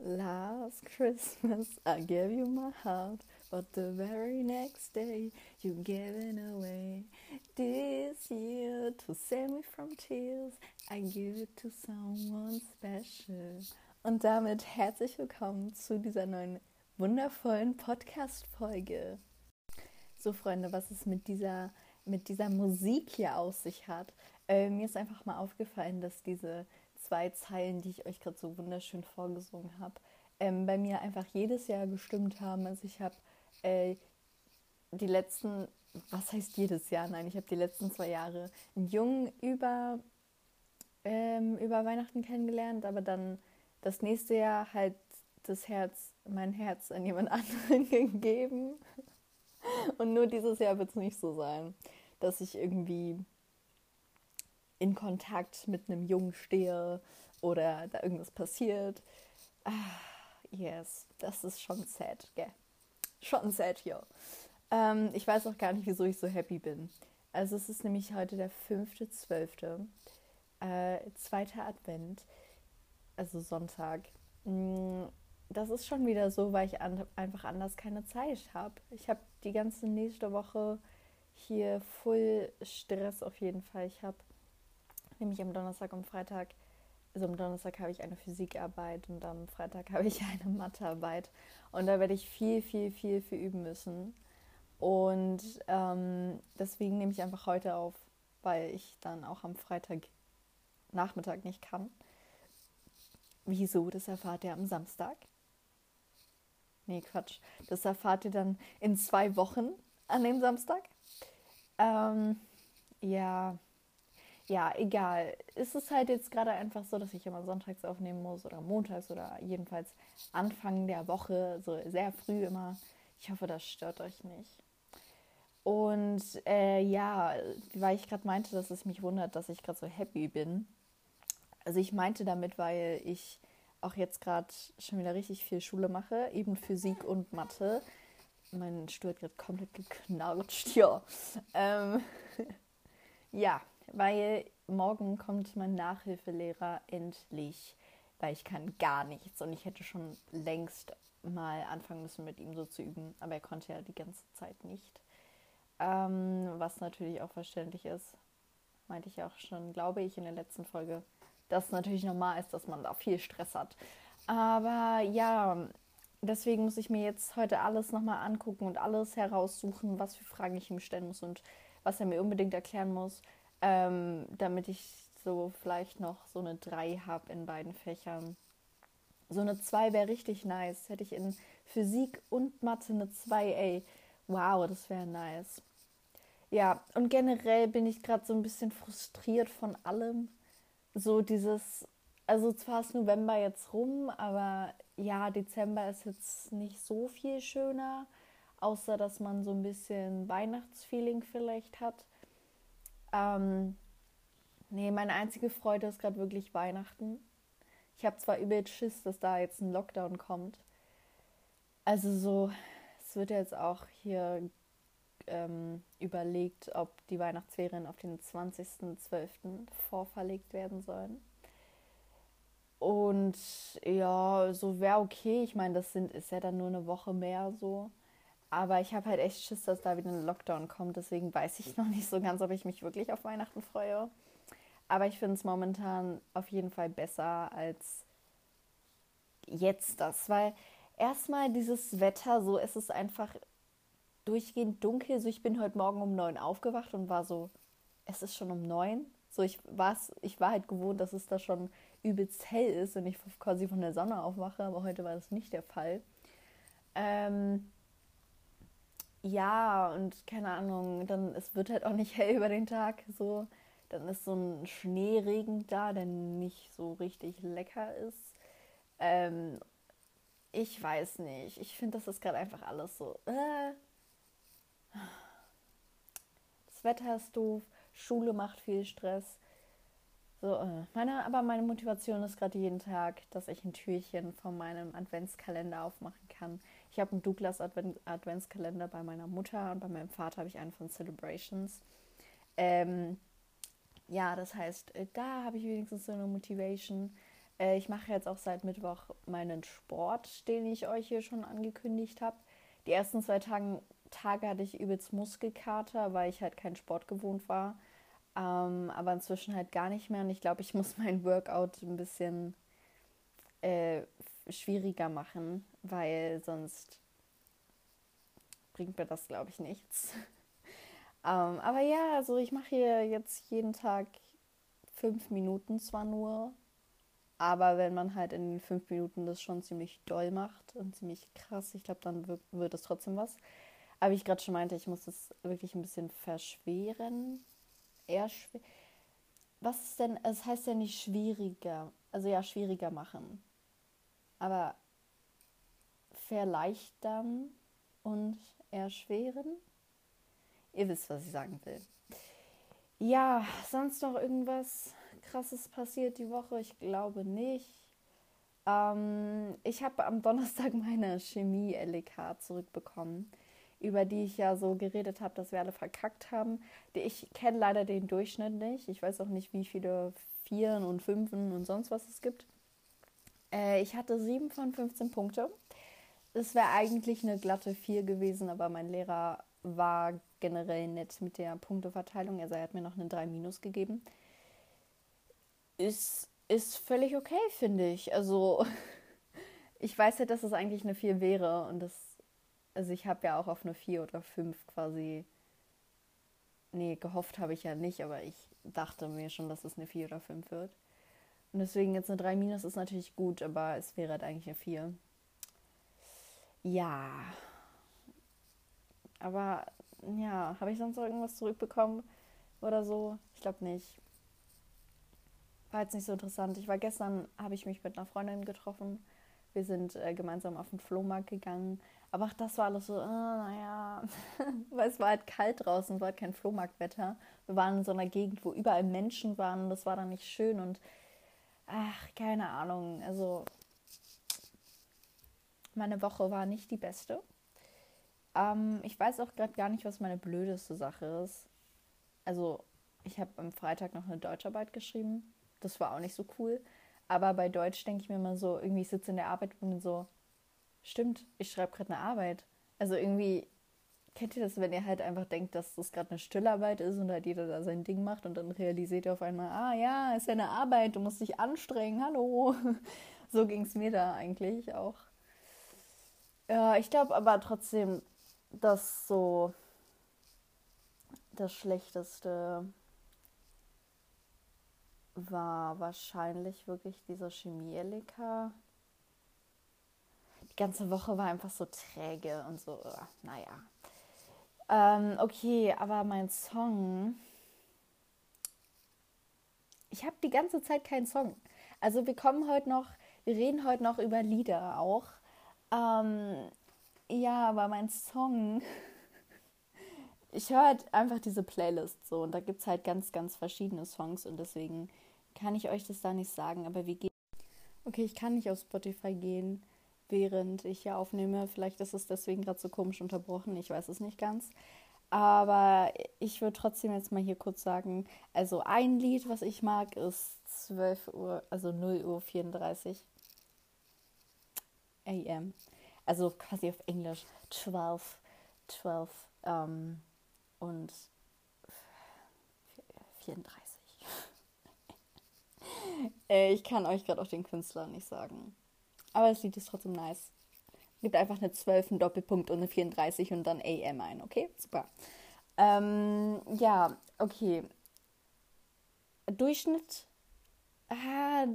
Last Christmas I gave you my heart, but the very next day you gave it away. This year to save me from tears, I give it to someone special. Und damit herzlich willkommen zu dieser neuen wundervollen Podcast-Folge. So, Freunde, was es mit dieser, mit dieser Musik hier aus sich hat. Äh, mir ist einfach mal aufgefallen, dass diese zwei Zeilen, die ich euch gerade so wunderschön vorgesungen habe, ähm, bei mir einfach jedes Jahr gestimmt haben. Also ich habe äh, die letzten, was heißt jedes Jahr? Nein, ich habe die letzten zwei Jahre einen Jungen über, ähm, über Weihnachten kennengelernt, aber dann das nächste Jahr halt das Herz, mein Herz an jemand anderen gegeben. Und nur dieses Jahr wird es nicht so sein, dass ich irgendwie in Kontakt mit einem Jungen stehe oder da irgendwas passiert. Ah, yes, das ist schon sad, gell? Schon sad hier. Ähm, ich weiß auch gar nicht, wieso ich so happy bin. Also es ist nämlich heute der 5.12., äh, zweiter Advent, also Sonntag. Mm, das ist schon wieder so, weil ich an, einfach anders keine Zeit habe. Ich habe die ganze nächste Woche hier voll Stress auf jeden Fall. Ich habe nämlich am Donnerstag und Freitag, also am Donnerstag habe ich eine Physikarbeit und am Freitag habe ich eine Mathearbeit. Und da werde ich viel, viel, viel, viel üben müssen. Und ähm, deswegen nehme ich einfach heute auf, weil ich dann auch am Freitag Nachmittag nicht kann. Wieso? Das erfahrt ihr am Samstag. Nee, Quatsch. Das erfahrt ihr dann in zwei Wochen an dem Samstag. Ähm, ja, ja, egal. Es ist halt jetzt gerade einfach so, dass ich immer sonntags aufnehmen muss oder montags oder jedenfalls Anfang der Woche, so sehr früh immer. Ich hoffe, das stört euch nicht. Und äh, ja, weil ich gerade meinte, dass es mich wundert, dass ich gerade so happy bin. Also ich meinte damit, weil ich auch jetzt gerade schon wieder richtig viel Schule mache, eben Physik und Mathe. Mein Stuhl hat gerade komplett geknarrt, ja. Ähm, ja, weil morgen kommt mein Nachhilfelehrer endlich, weil ich kann gar nichts und ich hätte schon längst mal anfangen müssen mit ihm so zu üben, aber er konnte ja die ganze Zeit nicht. Ähm, was natürlich auch verständlich ist, meinte ich auch schon, glaube ich, in der letzten Folge, dass natürlich normal ist, dass man da viel Stress hat. Aber ja, deswegen muss ich mir jetzt heute alles nochmal angucken und alles heraussuchen, was für Fragen ich ihm stellen muss und was er mir unbedingt erklären muss ähm, damit ich so vielleicht noch so eine 3 habe in beiden Fächern. So eine 2 wäre richtig nice. Hätte ich in Physik und Mathe eine 2, ey. Wow, das wäre nice. Ja, und generell bin ich gerade so ein bisschen frustriert von allem. So dieses, also zwar ist November jetzt rum, aber ja, Dezember ist jetzt nicht so viel schöner, außer dass man so ein bisschen Weihnachtsfeeling vielleicht hat. Ähm, nee, meine einzige Freude ist gerade wirklich Weihnachten. Ich habe zwar übel Schiss, dass da jetzt ein Lockdown kommt. Also so, es wird jetzt auch hier ähm, überlegt, ob die Weihnachtsferien auf den 20.12. vorverlegt werden sollen. Und ja, so wäre okay. Ich meine, das sind, ist ja dann nur eine Woche mehr so. Aber ich habe halt echt Schiss, dass da wieder ein Lockdown kommt. Deswegen weiß ich noch nicht so ganz, ob ich mich wirklich auf Weihnachten freue. Aber ich finde es momentan auf jeden Fall besser als jetzt das. Weil erstmal dieses Wetter, so es ist einfach durchgehend dunkel. So ich bin heute Morgen um neun aufgewacht und war so, es ist schon um neun. So ich, ich war halt gewohnt, dass es da schon übelst hell ist und ich quasi von der Sonne aufwache. Aber heute war das nicht der Fall. Ähm, ja, und keine Ahnung, dann es wird halt auch nicht hell über den Tag so. Dann ist so ein Schneeregen da, der nicht so richtig lecker ist. Ähm, ich weiß nicht. Ich finde, das ist gerade einfach alles so. Äh. Das Wetter ist doof, Schule macht viel Stress. So, äh. meine, aber meine Motivation ist gerade jeden Tag, dass ich ein Türchen von meinem Adventskalender aufmachen kann. Ich habe einen Douglas Advent Adventskalender bei meiner Mutter und bei meinem Vater habe ich einen von Celebrations. Ähm, ja, das heißt, äh, da habe ich wenigstens so eine Motivation. Äh, ich mache jetzt auch seit Mittwoch meinen Sport, den ich euch hier schon angekündigt habe. Die ersten zwei Tagen, Tage hatte ich übelst Muskelkater, weil ich halt keinen Sport gewohnt war. Ähm, aber inzwischen halt gar nicht mehr. Und ich glaube, ich muss mein Workout ein bisschen äh, schwieriger machen, weil sonst bringt mir das, glaube ich, nichts. ähm, aber ja, also ich mache hier jetzt jeden Tag fünf Minuten zwar nur, aber wenn man halt in den fünf Minuten das schon ziemlich doll macht und ziemlich krass, ich glaube, dann wird, wird es trotzdem was. Aber wie ich gerade schon meinte, ich muss es wirklich ein bisschen verschweren. Eher schwer. Was ist denn, es heißt ja nicht schwieriger, also ja, schwieriger machen. Aber verleichtern und erschweren? Ihr wisst, was ich sagen will. Ja, sonst noch irgendwas krasses passiert die Woche? Ich glaube nicht. Ähm, ich habe am Donnerstag meine Chemie-LK zurückbekommen, über die ich ja so geredet habe, dass wir alle verkackt haben. Ich kenne leider den Durchschnitt nicht. Ich weiß auch nicht, wie viele Vieren und Fünfen und sonst was es gibt. Äh, ich hatte 7 von 15 Punkte. Es wäre eigentlich eine glatte 4 gewesen, aber mein Lehrer war generell nett mit der Punkteverteilung. Also er hat mir noch eine 3 minus gegeben. Ist, ist völlig okay, finde ich. Also ich weiß ja, dass es eigentlich eine 4 wäre und das, also ich habe ja auch auf eine 4 oder 5 quasi, nee, gehofft habe ich ja nicht, aber ich dachte mir schon, dass es eine 4 oder 5 wird. Und deswegen jetzt eine 3 minus ist natürlich gut, aber es wäre halt eigentlich eine 4. Ja. Aber ja, habe ich sonst irgendwas zurückbekommen oder so? Ich glaube nicht. War jetzt nicht so interessant. Ich war gestern, habe ich mich mit einer Freundin getroffen. Wir sind äh, gemeinsam auf den Flohmarkt gegangen. Aber auch das war alles so, äh, naja, weil es war halt kalt draußen, war halt kein Flohmarktwetter. Wir waren in so einer Gegend, wo überall Menschen waren das war dann nicht schön und ach, keine Ahnung. Also meine Woche war nicht die beste. Ähm, ich weiß auch gerade gar nicht, was meine blödeste Sache ist. Also, ich habe am Freitag noch eine Deutscharbeit geschrieben. Das war auch nicht so cool. Aber bei Deutsch denke ich mir immer so, irgendwie ich sitze in der Arbeit und so, stimmt, ich schreibe gerade eine Arbeit. Also irgendwie, kennt ihr das, wenn ihr halt einfach denkt, dass das gerade eine Stillarbeit ist und halt jeder da sein Ding macht und dann realisiert ihr auf einmal, ah ja, ist ja eine Arbeit, du musst dich anstrengen, hallo. So ging es mir da eigentlich auch. Ja, ich glaube aber trotzdem, dass so das Schlechteste war wahrscheinlich wirklich dieser Chemie-LK. Die ganze Woche war einfach so träge und so, naja. Ähm, okay, aber mein Song. Ich habe die ganze Zeit keinen Song. Also wir kommen heute noch, wir reden heute noch über Lieder auch. Ähm, ja, aber mein Song. Ich höre halt einfach diese Playlist so und da gibt es halt ganz, ganz verschiedene Songs und deswegen kann ich euch das da nicht sagen. Aber wie geht. Okay, ich kann nicht auf Spotify gehen, während ich hier aufnehme. Vielleicht ist es deswegen gerade so komisch unterbrochen. Ich weiß es nicht ganz. Aber ich würde trotzdem jetzt mal hier kurz sagen: Also, ein Lied, was ich mag, ist 12 Uhr, also 0 Uhr 34 AM also quasi auf Englisch 12, 12 ähm, und 34. Äh, ich kann euch gerade auch den Künstler nicht sagen. Aber das Lied ist trotzdem nice. Gibt einfach eine 12, einen Doppelpunkt und eine 34 und dann AM ein, okay? Super. Ähm, ja, okay. Durchschnitt. Ah,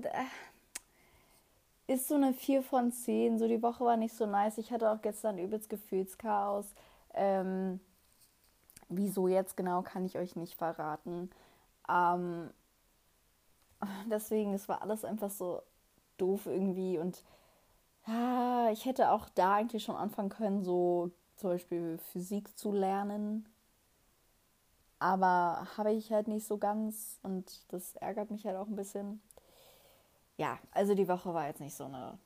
ist so eine 4 von 10. So die Woche war nicht so nice. Ich hatte auch gestern übelst Gefühlschaos. Ähm, wieso jetzt genau, kann ich euch nicht verraten. Ähm, deswegen, es war alles einfach so doof irgendwie. Und ah, ich hätte auch da eigentlich schon anfangen können, so zum Beispiel Physik zu lernen. Aber habe ich halt nicht so ganz und das ärgert mich halt auch ein bisschen ja, also die Woche war jetzt nicht so eine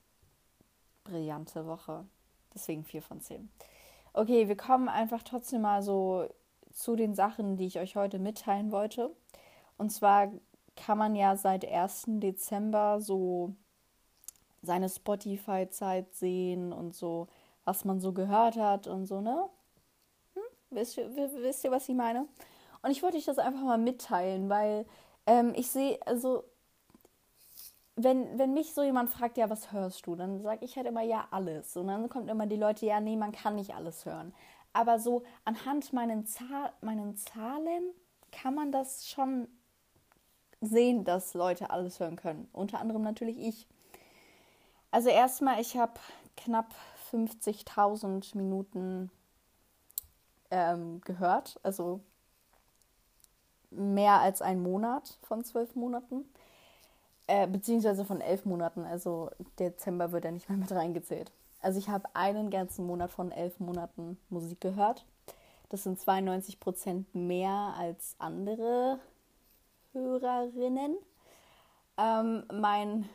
brillante Woche. Deswegen 4 von 10. Okay, wir kommen einfach trotzdem mal so zu den Sachen, die ich euch heute mitteilen wollte. Und zwar kann man ja seit 1. Dezember so seine Spotify-Zeit sehen und so, was man so gehört hat und so, ne? Hm? Wisst, ihr, wisst ihr, was ich meine? Und ich wollte euch das einfach mal mitteilen, weil ähm, ich sehe, also, wenn, wenn mich so jemand fragt, ja, was hörst du, dann sage ich halt immer, ja, alles. Und dann kommt immer die Leute, ja, nee, man kann nicht alles hören. Aber so anhand meinen, Zahl, meinen Zahlen kann man das schon sehen, dass Leute alles hören können. Unter anderem natürlich ich. Also erstmal, ich habe knapp 50.000 Minuten ähm, gehört. Also mehr als ein Monat von zwölf Monaten. Äh, beziehungsweise von elf Monaten. Also Dezember wird ja nicht mehr mit reingezählt. Also ich habe einen ganzen Monat von elf Monaten Musik gehört. Das sind 92 Prozent mehr als andere Hörerinnen. Ähm, mein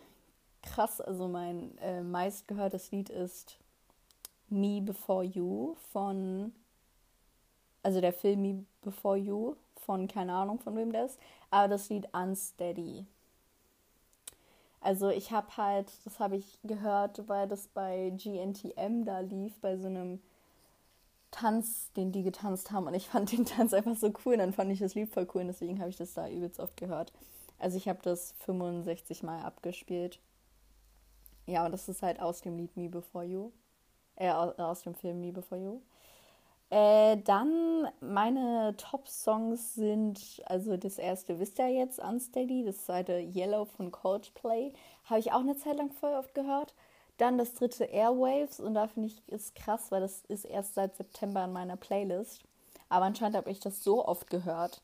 krass, also mein äh, meistgehörtes Lied ist Me Before You von, also der Film Me Before You von, keine Ahnung von wem ist, aber das Lied Unsteady. Also ich habe halt, das habe ich gehört, weil das bei GNTM da lief, bei so einem Tanz, den die getanzt haben. Und ich fand den Tanz einfach so cool. Und dann fand ich das Lied voll cool. Und deswegen habe ich das da übelst oft gehört. Also ich habe das 65 Mal abgespielt. Ja, und das ist halt aus dem Lied Me Before You. Äh, aus dem Film Me Before You. Äh, dann meine Top-Songs sind, also das erste wisst ihr jetzt, Unsteady, das zweite Yellow von Coldplay. Habe ich auch eine Zeit lang voll oft gehört. Dann das dritte Airwaves und da finde ich es krass, weil das ist erst seit September in meiner Playlist. Aber anscheinend habe ich das so oft gehört,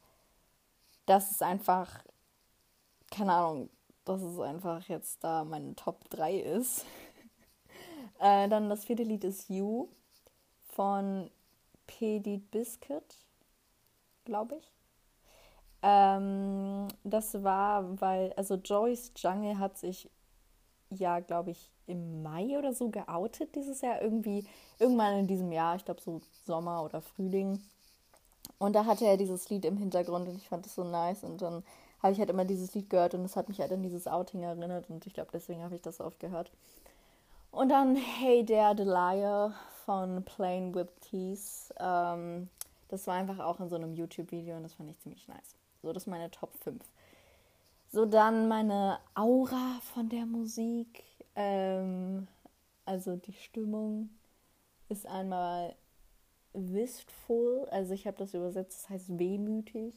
dass es einfach, keine Ahnung, dass es einfach jetzt da meine Top 3 ist. äh, dann das vierte Lied ist You von Pedit Biscuit, glaube ich. Ähm, das war, weil, also Joyce Jungle hat sich ja, glaube ich, im Mai oder so geoutet dieses Jahr. Irgendwie, irgendwann in diesem Jahr, ich glaube so Sommer oder Frühling. Und da hatte er dieses Lied im Hintergrund und ich fand das so nice. Und dann habe ich halt immer dieses Lied gehört und es hat mich halt an dieses Outing erinnert und ich glaube, deswegen habe ich das oft gehört. Und dann Hey Dare the Liar von Playing with Keys. Ähm, das war einfach auch in so einem YouTube-Video und das fand ich ziemlich nice. So, das ist meine Top 5. So dann meine Aura von der Musik. Ähm, also die Stimmung ist einmal wistful, also ich habe das übersetzt, das heißt wehmütig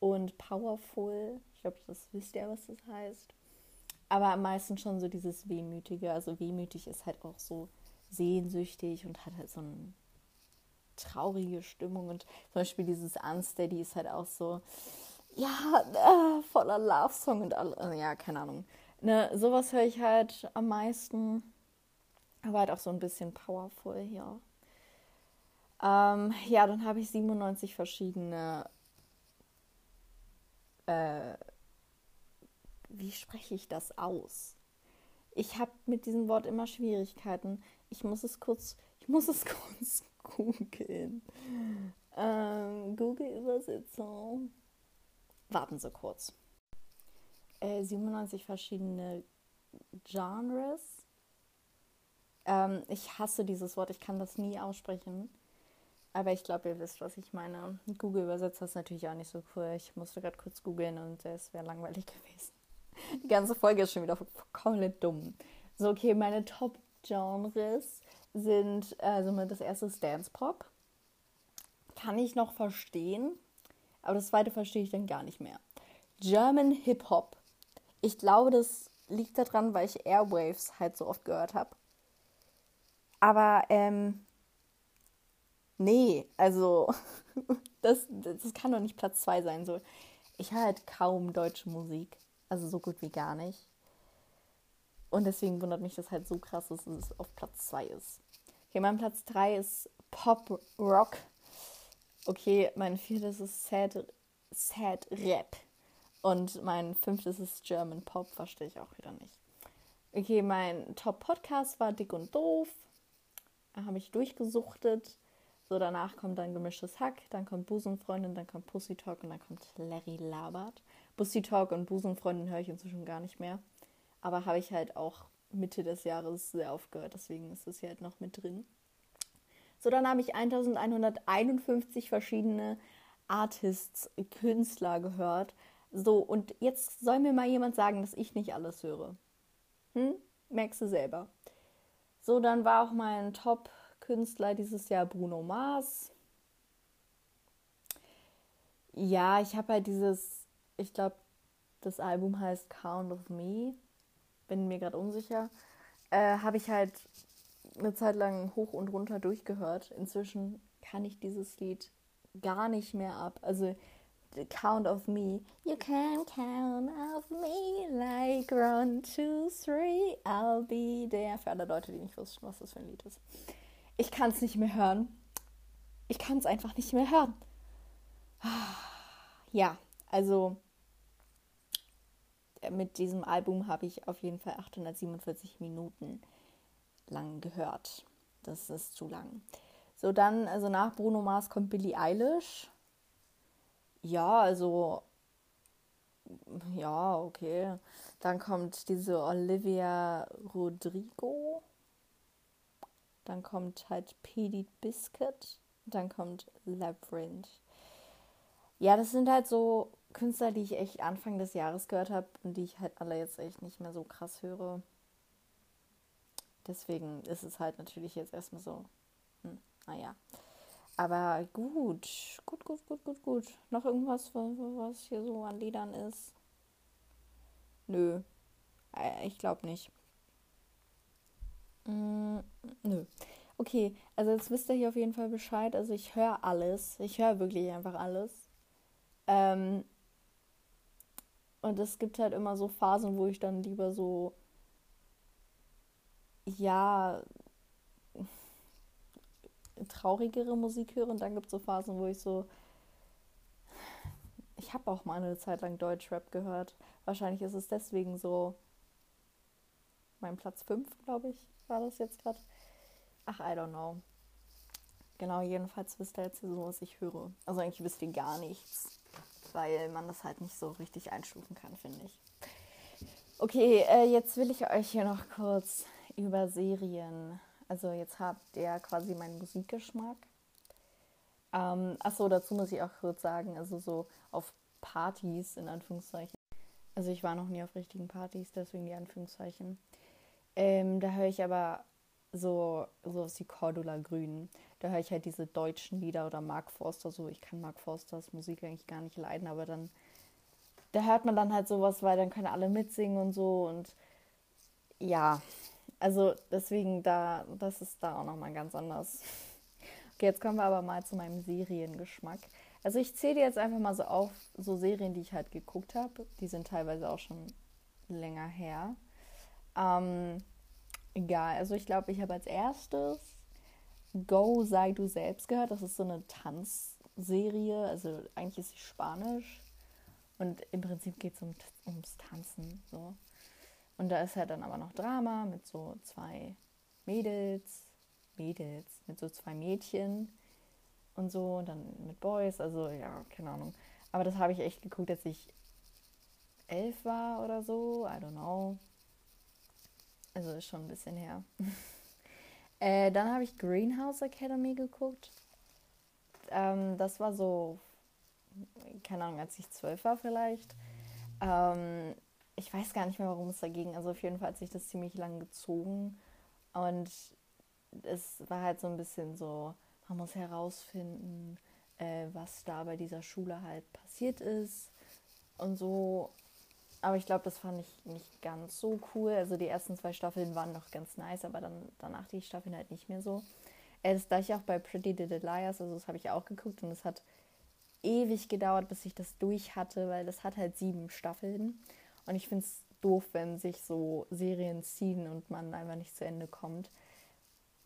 und powerful. Ich glaube, das wisst ihr, was das heißt. Aber am meisten schon so dieses Wehmütige. Also wehmütig ist halt auch so sehnsüchtig und hat halt so eine traurige Stimmung. Und zum Beispiel dieses Unsteady ist halt auch so, ja, äh, voller Love-Song und alles. Also, ja, keine Ahnung. Ne, sowas höre ich halt am meisten. Aber halt auch so ein bisschen powerful hier. Ähm, ja, dann habe ich 97 verschiedene. Äh, wie spreche ich das aus? Ich habe mit diesem Wort immer Schwierigkeiten. Ich muss es kurz, ich muss es kurz googeln. Ähm, Google-Übersetzung. Warten Sie kurz. Äh, 97 verschiedene Genres. Ähm, ich hasse dieses Wort, ich kann das nie aussprechen. Aber ich glaube, ihr wisst, was ich meine. Google übersetzt das natürlich auch nicht so cool. Ich musste gerade kurz googeln und es wäre langweilig gewesen. Die ganze Folge ist schon wieder komplett dumm. So, okay, meine Top-Genres sind, also das erste ist Dance Pop. Kann ich noch verstehen. Aber das zweite verstehe ich dann gar nicht mehr. German Hip Hop. Ich glaube, das liegt daran, weil ich Airwaves halt so oft gehört habe. Aber, ähm, nee, also, das, das kann doch nicht Platz 2 sein. So, ich höre halt kaum deutsche Musik. Also so gut wie gar nicht. Und deswegen wundert mich das halt so krass, dass es auf Platz 2 ist. Okay, mein Platz 3 ist Pop Rock okay, mein viertes ist Sad, Sad Rap. Und mein fünftes ist German Pop, verstehe ich auch wieder nicht. Okay, mein Top-Podcast war Dick und Doof. Da habe ich durchgesuchtet. So, danach kommt dann gemischtes Hack, dann kommt Busenfreundin, dann kommt Pussy Talk und dann kommt Larry Labert. Pussy Talk und Busenfreundin höre ich inzwischen gar nicht mehr. Aber habe ich halt auch Mitte des Jahres sehr aufgehört, deswegen ist es hier halt noch mit drin. So, dann habe ich 1151 verschiedene Artists, Künstler gehört. So, und jetzt soll mir mal jemand sagen, dass ich nicht alles höre. Hm? Merkst du selber. So, dann war auch mein Top-Künstler dieses Jahr Bruno Mars. Ja, ich habe halt dieses, ich glaube, das Album heißt Count of Me. Bin mir gerade unsicher. Äh, habe ich halt eine Zeit lang hoch und runter durchgehört. Inzwischen kann ich dieses Lied gar nicht mehr ab. Also Count of Me. You can count of me like one, two, three, I'll be there. Für alle Leute, die nicht wussten, was das für ein Lied ist. Ich kann es nicht mehr hören. Ich kann es einfach nicht mehr hören. Ja, also mit diesem Album habe ich auf jeden Fall 847 Minuten lang gehört. Das ist zu lang. So, dann, also nach Bruno Mars kommt Billie Eilish. Ja, also. Ja, okay. Dann kommt diese Olivia Rodrigo. Dann kommt halt Petey Biscuit. Dann kommt Labyrinth. Ja, das sind halt so Künstler, die ich echt Anfang des Jahres gehört habe und die ich halt alle jetzt echt nicht mehr so krass höre. Deswegen ist es halt natürlich jetzt erstmal so, hm, naja. Aber gut, gut, gut, gut, gut, gut. Noch irgendwas, was hier so an Liedern ist? Nö, äh, ich glaube nicht. Mm, nö. Okay, also jetzt wisst ihr hier auf jeden Fall Bescheid. Also ich höre alles. Ich höre wirklich einfach alles. Ähm, und es gibt halt immer so Phasen, wo ich dann lieber so ja, traurigere Musik höre und dann gibt es so Phasen, wo ich so. Ich habe auch mal eine Zeit lang Deutschrap gehört. Wahrscheinlich ist es deswegen so mein Platz 5, glaube ich, war das jetzt gerade. Ach, I don't know. Genau, jedenfalls wisst ihr jetzt so, was ich höre. Also eigentlich wisst ihr gar nichts, weil man das halt nicht so richtig einstufen kann, finde ich. Okay, äh, jetzt will ich euch hier noch kurz über Serien. Also jetzt habt ihr quasi meinen Musikgeschmack. Ähm, achso, dazu muss ich auch kurz sagen, also so auf Partys in Anführungszeichen. Also ich war noch nie auf richtigen Partys, deswegen die Anführungszeichen. Ähm, da höre ich aber so sowas wie Cordula Grün. Da höre ich halt diese deutschen Lieder oder Mark Forster so. Ich kann Mark Forsters Musik eigentlich gar nicht leiden, aber dann da hört man dann halt sowas, weil dann können alle mitsingen und so und ja, also deswegen da, das ist da auch nochmal ganz anders. Okay, jetzt kommen wir aber mal zu meinem Seriengeschmack. Also ich zähle jetzt einfach mal so auf, so Serien, die ich halt geguckt habe. Die sind teilweise auch schon länger her. Ähm, egal, also ich glaube, ich habe als erstes Go, sei du selbst gehört. Das ist so eine Tanzserie. Also eigentlich ist sie spanisch. Und im Prinzip geht es um, ums Tanzen. So. Und da ist halt dann aber noch Drama mit so zwei Mädels, Mädels, mit so zwei Mädchen und so und dann mit Boys, also ja, keine Ahnung. Aber das habe ich echt geguckt, als ich elf war oder so, I don't know. Also ist schon ein bisschen her. äh, dann habe ich Greenhouse Academy geguckt. Ähm, das war so, keine Ahnung, als ich zwölf war vielleicht. Ähm, ich weiß gar nicht mehr, warum es dagegen. Also auf jeden Fall hat sich das ziemlich lang gezogen. Und es war halt so ein bisschen so, man muss herausfinden, äh, was da bei dieser Schule halt passiert ist und so. Aber ich glaube, das fand ich nicht ganz so cool. Also die ersten zwei Staffeln waren noch ganz nice, aber dann danach die Staffeln halt nicht mehr so. Das gleiche auch bei Pretty Little Liars, also das habe ich auch geguckt und es hat ewig gedauert, bis ich das durch hatte, weil das hat halt sieben Staffeln. Und ich finde es doof, wenn sich so Serien ziehen und man einfach nicht zu Ende kommt.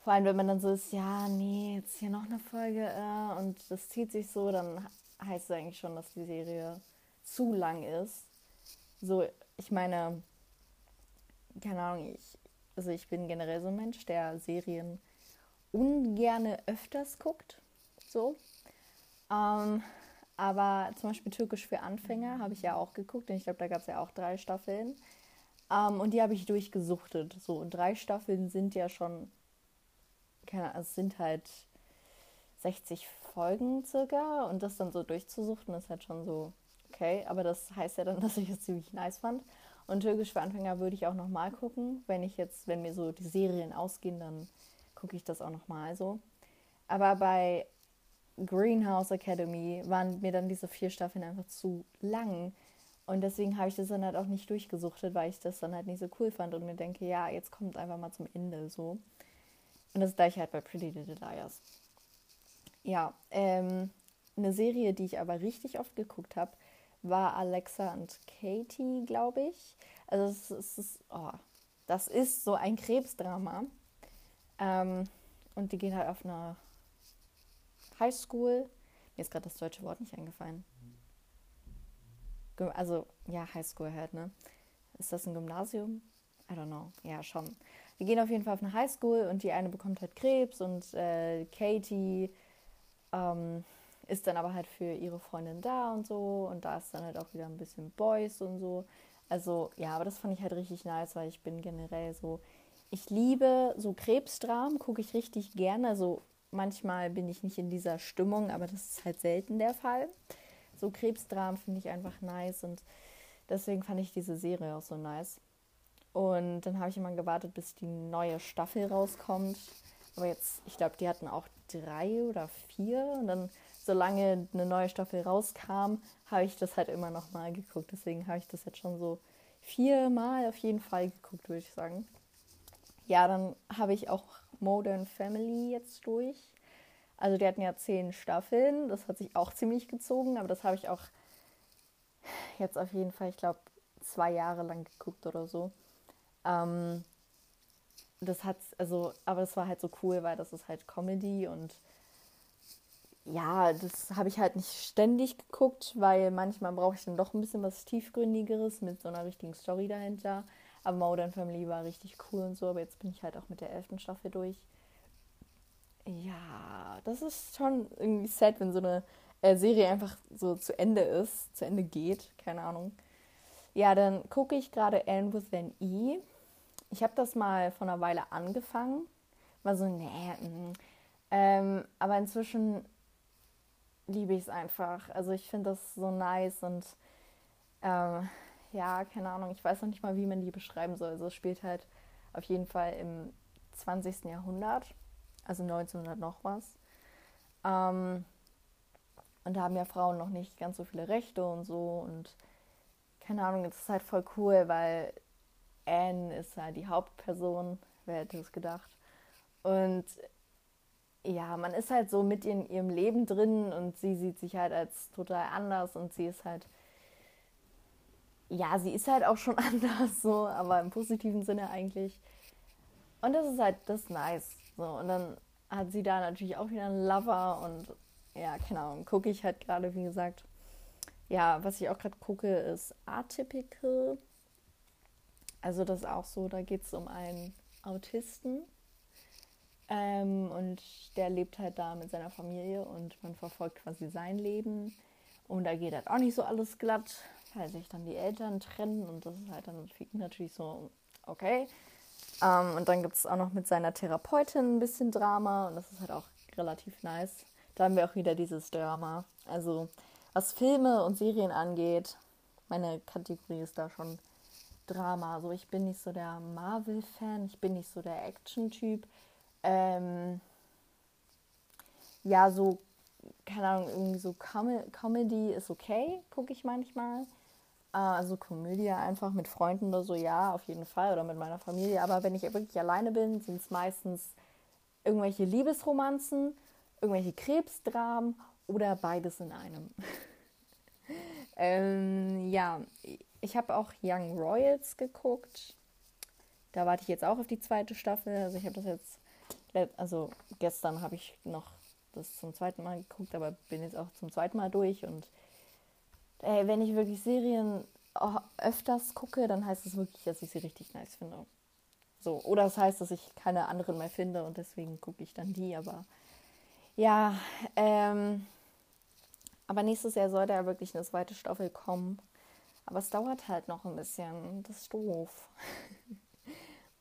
Vor allem, wenn man dann so ist, ja, nee, jetzt hier noch eine Folge äh, und das zieht sich so, dann heißt es eigentlich schon, dass die Serie zu lang ist. So, ich meine, keine Ahnung, ich, also ich bin generell so ein Mensch, der Serien ungerne öfters guckt. So. Ähm, aber zum Beispiel Türkisch für Anfänger habe ich ja auch geguckt. Und ich glaube, da gab es ja auch drei Staffeln. Ähm, und die habe ich durchgesuchtet. So, und drei Staffeln sind ja schon, keine Ahnung, es sind halt 60 Folgen circa. Und das dann so durchzusuchten, ist halt schon so okay. Aber das heißt ja dann, dass ich es ziemlich nice fand. Und Türkisch für Anfänger würde ich auch nochmal gucken. Wenn ich jetzt, wenn mir so die Serien ausgehen, dann gucke ich das auch nochmal so. Aber bei Greenhouse Academy waren mir dann diese vier Staffeln einfach zu lang. Und deswegen habe ich das dann halt auch nicht durchgesuchtet, weil ich das dann halt nicht so cool fand und mir denke, ja, jetzt kommt einfach mal zum Ende so. Und das gleiche halt bei Pretty Little Liars. Ja, ähm, eine Serie, die ich aber richtig oft geguckt habe, war Alexa und Katie, glaube ich. Also es, es ist, oh, das ist so ein Krebsdrama. Ähm, und die gehen halt auf eine Highschool. Mir ist gerade das deutsche Wort nicht eingefallen. Also, ja, Highschool halt, ne? Ist das ein Gymnasium? I don't know. Ja, schon. Die gehen auf jeden Fall auf eine Highschool und die eine bekommt halt Krebs und äh, Katie ähm, ist dann aber halt für ihre Freundin da und so und da ist dann halt auch wieder ein bisschen Boys und so. Also ja, aber das fand ich halt richtig nice, weil ich bin generell so, ich liebe so Krebsdramen, gucke ich richtig gerne. Also manchmal bin ich nicht in dieser Stimmung, aber das ist halt selten der Fall. So Krebsdramen finde ich einfach nice und deswegen fand ich diese Serie auch so nice. Und dann habe ich immer gewartet, bis die neue Staffel rauskommt. Aber jetzt, ich glaube, die hatten auch drei oder vier. Und dann, solange eine neue Staffel rauskam, habe ich das halt immer noch mal geguckt. Deswegen habe ich das jetzt schon so viermal auf jeden Fall geguckt, würde ich sagen. Ja, dann habe ich auch Modern Family jetzt durch. Also die hatten ja zehn Staffeln, das hat sich auch ziemlich gezogen, aber das habe ich auch jetzt auf jeden Fall, ich glaube, zwei Jahre lang geguckt oder so. Ähm, das hat, also, aber das war halt so cool, weil das ist halt Comedy und ja, das habe ich halt nicht ständig geguckt, weil manchmal brauche ich dann doch ein bisschen was Tiefgründigeres mit so einer richtigen Story dahinter. Aber Modern Family war richtig cool und so, aber jetzt bin ich halt auch mit der elften Staffel durch. Ja, das ist schon irgendwie sad, wenn so eine äh, Serie einfach so zu Ende ist, zu Ende geht, keine Ahnung. Ja, dann gucke ich gerade Anne with an E. Ich habe das mal vor einer Weile angefangen. War so, nee, mm. ähm, aber inzwischen liebe ich es einfach. Also ich finde das so nice und ähm, ja, keine Ahnung, ich weiß noch nicht mal, wie man die beschreiben soll. Also es spielt halt auf jeden Fall im 20. Jahrhundert, also 1900 noch was. Ähm, und da haben ja Frauen noch nicht ganz so viele Rechte und so und keine Ahnung, das ist halt voll cool, weil Anne ist halt die Hauptperson, wer hätte es gedacht. Und ja, man ist halt so mit in ihrem Leben drin und sie sieht sich halt als total anders und sie ist halt ja, sie ist halt auch schon anders, so, aber im positiven Sinne eigentlich. Und das ist halt das ist nice. So, und dann hat sie da natürlich auch wieder einen Lover und ja, keine Ahnung, gucke ich halt gerade, wie gesagt. Ja, was ich auch gerade gucke, ist Atypical. Also das ist auch so, da geht es um einen Autisten. Ähm, und der lebt halt da mit seiner Familie und man verfolgt quasi sein Leben. Und da geht halt auch nicht so alles glatt weil sich dann die Eltern trennen und das ist halt dann natürlich so, okay. Ähm, und dann gibt es auch noch mit seiner Therapeutin ein bisschen Drama und das ist halt auch relativ nice. Da haben wir auch wieder dieses Drama. Also was Filme und Serien angeht, meine Kategorie ist da schon Drama. Also ich bin nicht so der Marvel-Fan, ich bin nicht so der Action-Typ. Ähm, ja, so, keine Ahnung, irgendwie so Com Comedy ist okay, gucke ich manchmal. Ah, also Komödie einfach mit Freunden oder so, ja, auf jeden Fall. Oder mit meiner Familie. Aber wenn ich wirklich alleine bin, sind es meistens irgendwelche Liebesromanzen, irgendwelche Krebsdramen oder beides in einem. ähm, ja, ich habe auch Young Royals geguckt. Da warte ich jetzt auch auf die zweite Staffel. Also ich habe das jetzt, also gestern habe ich noch das zum zweiten Mal geguckt, aber bin jetzt auch zum zweiten Mal durch und ey, wenn ich wirklich Serien öfters gucke, dann heißt es wirklich, dass ich sie richtig nice finde. So, oder es das heißt, dass ich keine anderen mehr finde und deswegen gucke ich dann die, aber ja, ähm, aber nächstes Jahr sollte ja wirklich eine zweite Staffel kommen. Aber es dauert halt noch ein bisschen. Das ist doof.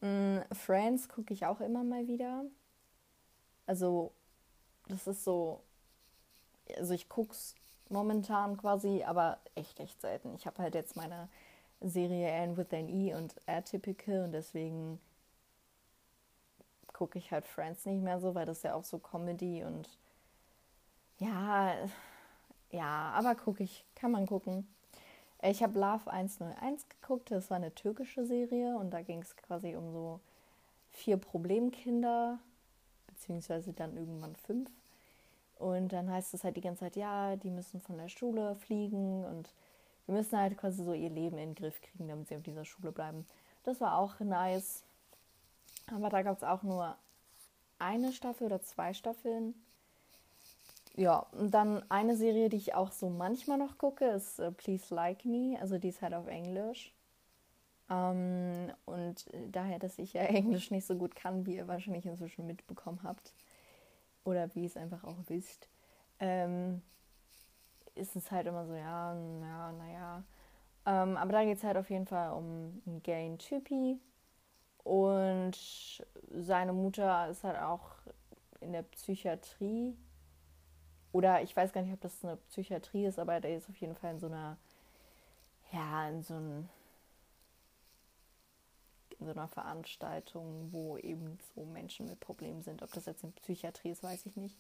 Mm, Friends gucke ich auch immer mal wieder. Also, das ist so. Also, ich gucke es momentan quasi, aber echt, echt selten. Ich habe halt jetzt meine Serie Anne with an E und Atypical und deswegen gucke ich halt Friends nicht mehr so, weil das ja auch so Comedy und ja, ja, aber gucke ich, kann man gucken. Ich habe Love 101 geguckt, das war eine türkische Serie und da ging es quasi um so vier Problemkinder, beziehungsweise dann irgendwann fünf. Und dann heißt es halt die ganze Zeit, ja, die müssen von der Schule fliegen und die müssen halt quasi so ihr Leben in den Griff kriegen, damit sie auf dieser Schule bleiben. Das war auch nice. Aber da gab es auch nur eine Staffel oder zwei Staffeln. Ja, und dann eine Serie, die ich auch so manchmal noch gucke, ist uh, Please Like Me. Also die ist halt auf Englisch. Ähm, und daher, dass ich ja Englisch nicht so gut kann, wie ihr wahrscheinlich inzwischen mitbekommen habt, oder wie ihr es einfach auch wisst, ähm, ist es halt immer so, ja, ja, naja. Ähm, aber da geht es halt auf jeden Fall um einen gayen Typi. Und seine Mutter ist halt auch in der Psychiatrie. Oder ich weiß gar nicht, ob das eine Psychiatrie ist, aber der ist auf jeden Fall in so einer, ja, in so einem in so einer Veranstaltung, wo eben so Menschen mit Problemen sind. Ob das jetzt in Psychiatrie ist, weiß ich nicht.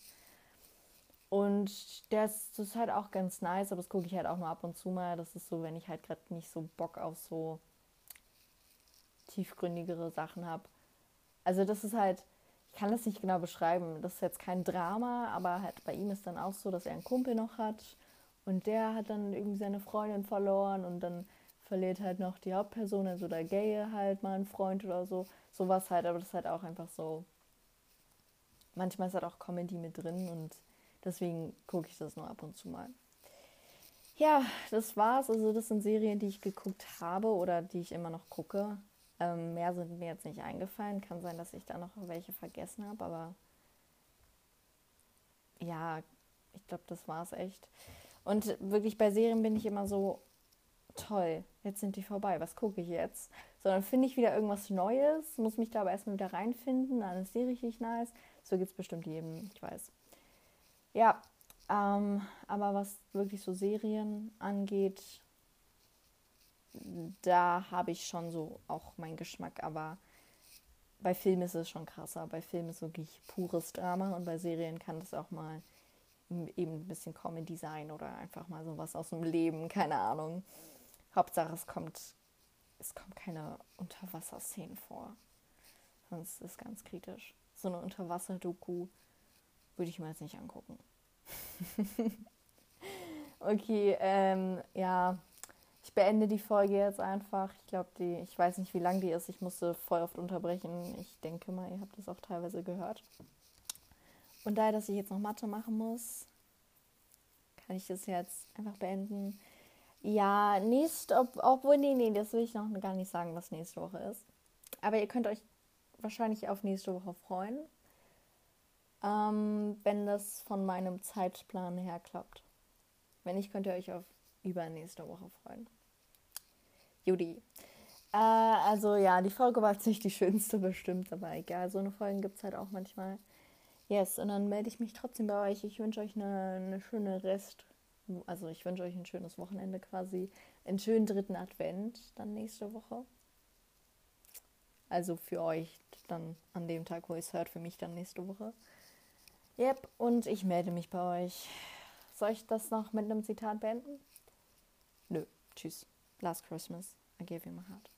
Und das, das ist halt auch ganz nice, aber das gucke ich halt auch nur ab und zu mal. Das ist so, wenn ich halt gerade nicht so Bock auf so tiefgründigere Sachen habe. Also das ist halt, kann das nicht genau beschreiben. Das ist jetzt kein Drama, aber halt bei ihm ist dann auch so, dass er einen Kumpel noch hat und der hat dann irgendwie seine Freundin verloren und dann verliert halt noch die Hauptperson, also der Gaye halt mal einen Freund oder so. Sowas halt, aber das ist halt auch einfach so. Manchmal ist halt auch Comedy mit drin und deswegen gucke ich das nur ab und zu mal. Ja, das war's. Also das sind Serien, die ich geguckt habe oder die ich immer noch gucke. Ähm, mehr sind mir jetzt nicht eingefallen. Kann sein, dass ich da noch welche vergessen habe, aber ja, ich glaube, das war's echt. Und wirklich bei Serien bin ich immer so, toll, jetzt sind die vorbei, was gucke ich jetzt? Sondern finde ich wieder irgendwas Neues, muss mich da aber erstmal wieder reinfinden, dann ist die richtig nice. So geht es bestimmt jedem, ich weiß. Ja, ähm, aber was wirklich so Serien angeht, da habe ich schon so auch meinen Geschmack, aber bei Filmen ist es schon krasser. Bei Filmen ist wirklich pures Drama und bei Serien kann das auch mal eben ein bisschen Comedy sein oder einfach mal sowas aus dem Leben, keine Ahnung. Hauptsache, es kommt, es kommt keine Unterwasserszenen vor. Sonst ist es ganz kritisch. So eine Unterwasser-Doku würde ich mir jetzt nicht angucken. okay, ähm, ja, ich beende die Folge jetzt einfach. Ich glaube, die, ich weiß nicht, wie lang die ist. Ich musste voll oft unterbrechen. Ich denke mal, ihr habt das auch teilweise gehört. Und daher, dass ich jetzt noch Mathe machen muss, kann ich das jetzt einfach beenden. Ja, nächste, ob, obwohl, nee, nee, das will ich noch gar nicht sagen, was nächste Woche ist. Aber ihr könnt euch wahrscheinlich auf nächste Woche freuen, ähm, wenn das von meinem Zeitplan her klappt. Wenn nicht, könnt ihr euch auf übernächste Woche freuen. Judy. Äh, also ja, die Folge war jetzt nicht die schönste bestimmt, aber egal, so eine Folge gibt es halt auch manchmal. Yes, und dann melde ich mich trotzdem bei euch. Ich wünsche euch eine, eine schöne Rest- also ich wünsche euch ein schönes Wochenende quasi, einen schönen dritten Advent dann nächste Woche. Also für euch dann an dem Tag, wo ihr es hört, für mich dann nächste Woche. Yep, und ich melde mich bei euch. Soll ich das noch mit einem Zitat beenden? Nö, tschüss. Last Christmas, I gave you my heart. Tschüss.